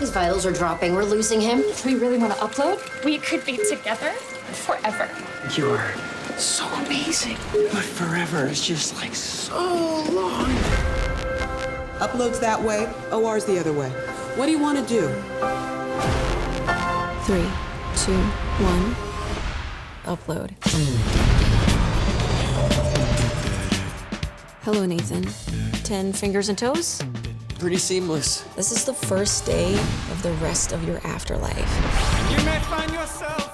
His vitals are dropping. We're losing him. We really want to upload? We could be together forever. You're so amazing. But forever is just like so long. Uploads that way, OR's the other way. What do you want to do? Three, two, one. Upload. Hello, Nathan. Ten fingers and toes? Pretty seamless. This is the first day of the rest of your afterlife. You may find yourself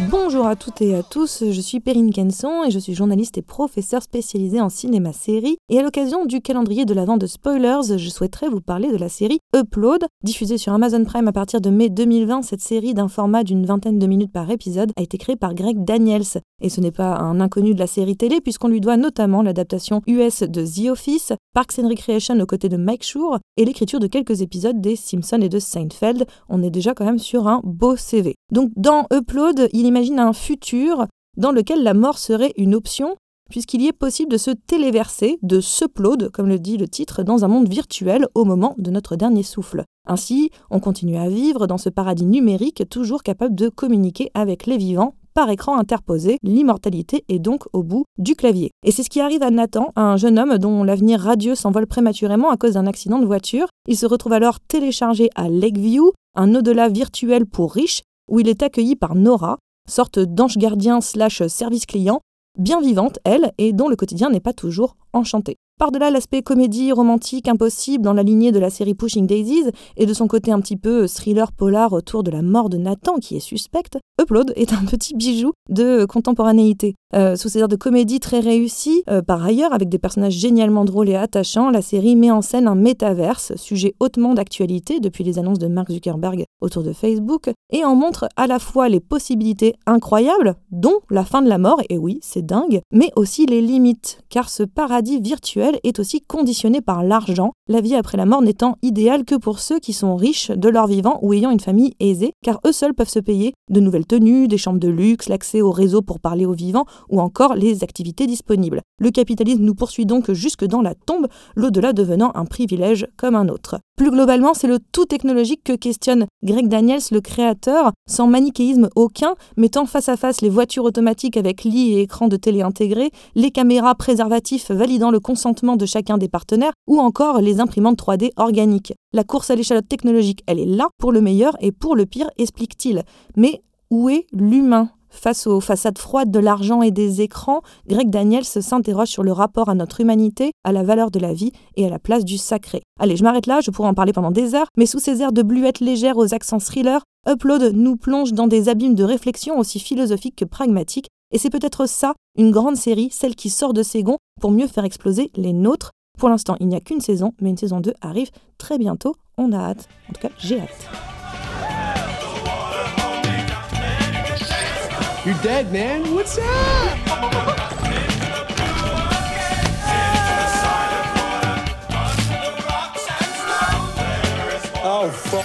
Bonjour à toutes et à tous, je suis Perrine Kenson et je suis journaliste et professeur spécialisé en cinéma-série. Et à l'occasion du calendrier de l'avant de Spoilers, je souhaiterais vous parler de la série Upload. Diffusée sur Amazon Prime à partir de mai 2020, cette série d'un format d'une vingtaine de minutes par épisode a été créée par Greg Daniels. Et ce n'est pas un inconnu de la série télé puisqu'on lui doit notamment l'adaptation US de The Office, Parks and Recreation aux côtés de Mike Schur et l'écriture de quelques épisodes des Simpsons et de Seinfeld. On est déjà quand même sur un beau CV. Donc dans Upload, il imagine un futur dans lequel la mort serait une option, puisqu'il y est possible de se téléverser, de s'upload, comme le dit le titre, dans un monde virtuel au moment de notre dernier souffle. Ainsi, on continue à vivre dans ce paradis numérique, toujours capable de communiquer avec les vivants par écran interposé, l'immortalité est donc au bout du clavier. Et c'est ce qui arrive à Nathan, un jeune homme dont l'avenir radieux s'envole prématurément à cause d'un accident de voiture. Il se retrouve alors téléchargé à Lakeview, un au-delà virtuel pour riches, où il est accueilli par Nora, sorte d'ange gardien slash service client, bien vivante, elle, et dont le quotidien n'est pas toujours enchanté. Par-delà l'aspect comédie romantique impossible dans la lignée de la série Pushing Daisies et de son côté un petit peu thriller polar autour de la mort de Nathan qui est suspecte, Upload est un petit bijou de contemporanéité. Euh, sous ses airs de comédie très réussis, euh, par ailleurs, avec des personnages génialement drôles et attachants, la série met en scène un métaverse, sujet hautement d'actualité depuis les annonces de Mark Zuckerberg autour de Facebook, et en montre à la fois les possibilités incroyables, dont la fin de la mort, et oui, c'est dingue, mais aussi les limites, car ce paradis virtuel est aussi conditionné par l'argent, la vie après la mort n'étant idéale que pour ceux qui sont riches de leur vivant ou ayant une famille aisée, car eux seuls peuvent se payer de nouvelles tenues, des chambres de luxe, l'accès au réseau pour parler aux vivants ou encore les activités disponibles. Le capitalisme nous poursuit donc jusque dans la tombe, l'au-delà devenant un privilège comme un autre. Plus globalement, c'est le tout technologique que questionne Greg Daniels, le créateur, sans manichéisme aucun, mettant face à face les voitures automatiques avec lit et écran de télé intégrés, les caméras préservatifs validant le consentement de chacun des partenaires, ou encore les imprimantes 3D organiques. La course à l'échalote technologique, elle est là pour le meilleur et pour le pire, explique-t-il. Mais où est l'humain Face aux façades froides de l'argent et des écrans, Greg Daniels s'interroge sur le rapport à notre humanité, à la valeur de la vie et à la place du sacré. Allez, je m'arrête là, je pourrais en parler pendant des heures, mais sous ces airs de bluette légère aux accents thriller, Upload nous plonge dans des abîmes de réflexion aussi philosophiques que pragmatiques, et c'est peut-être ça, une grande série, celle qui sort de ses gonds pour mieux faire exploser les nôtres. Pour l'instant, il n'y a qu'une saison, mais une saison 2 arrive très bientôt, on a hâte. En tout cas, j'ai hâte. You're dead, man? What's up? Oh, fuck.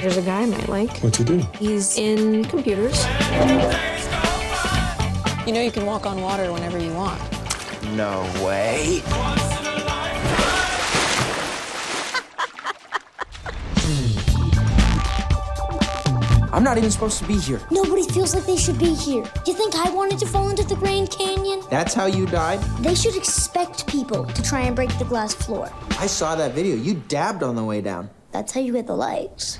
There's a guy I might like. What's he do? He's in computers. You know you can walk on water whenever you want. No way. I'm not even supposed to be here. Nobody feels like they should be here. Do You think I wanted to fall into the Grand Canyon? That's how you died? They should expect people to try and break the glass floor. I saw that video. You dabbed on the way down. That's how you get the likes.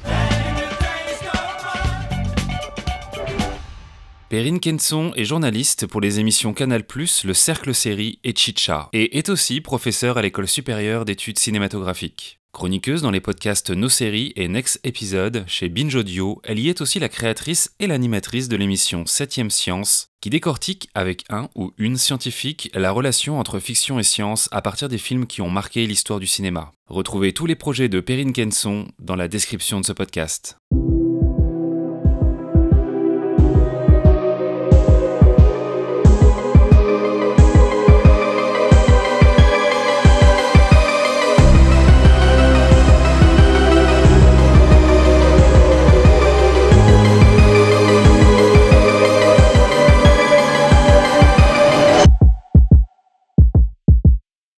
Perrine Kenson est journaliste pour les émissions Canal+, Le Cercle Série et Chicha, et est aussi professeure à l'École supérieure d'études cinématographiques. Chroniqueuse dans les podcasts Nos séries et Next Episode chez Binge Audio, elle y est aussi la créatrice et l'animatrice de l'émission 7ème Science, qui décortique avec un ou une scientifique la relation entre fiction et science à partir des films qui ont marqué l'histoire du cinéma. Retrouvez tous les projets de Perrine Kenson dans la description de ce podcast.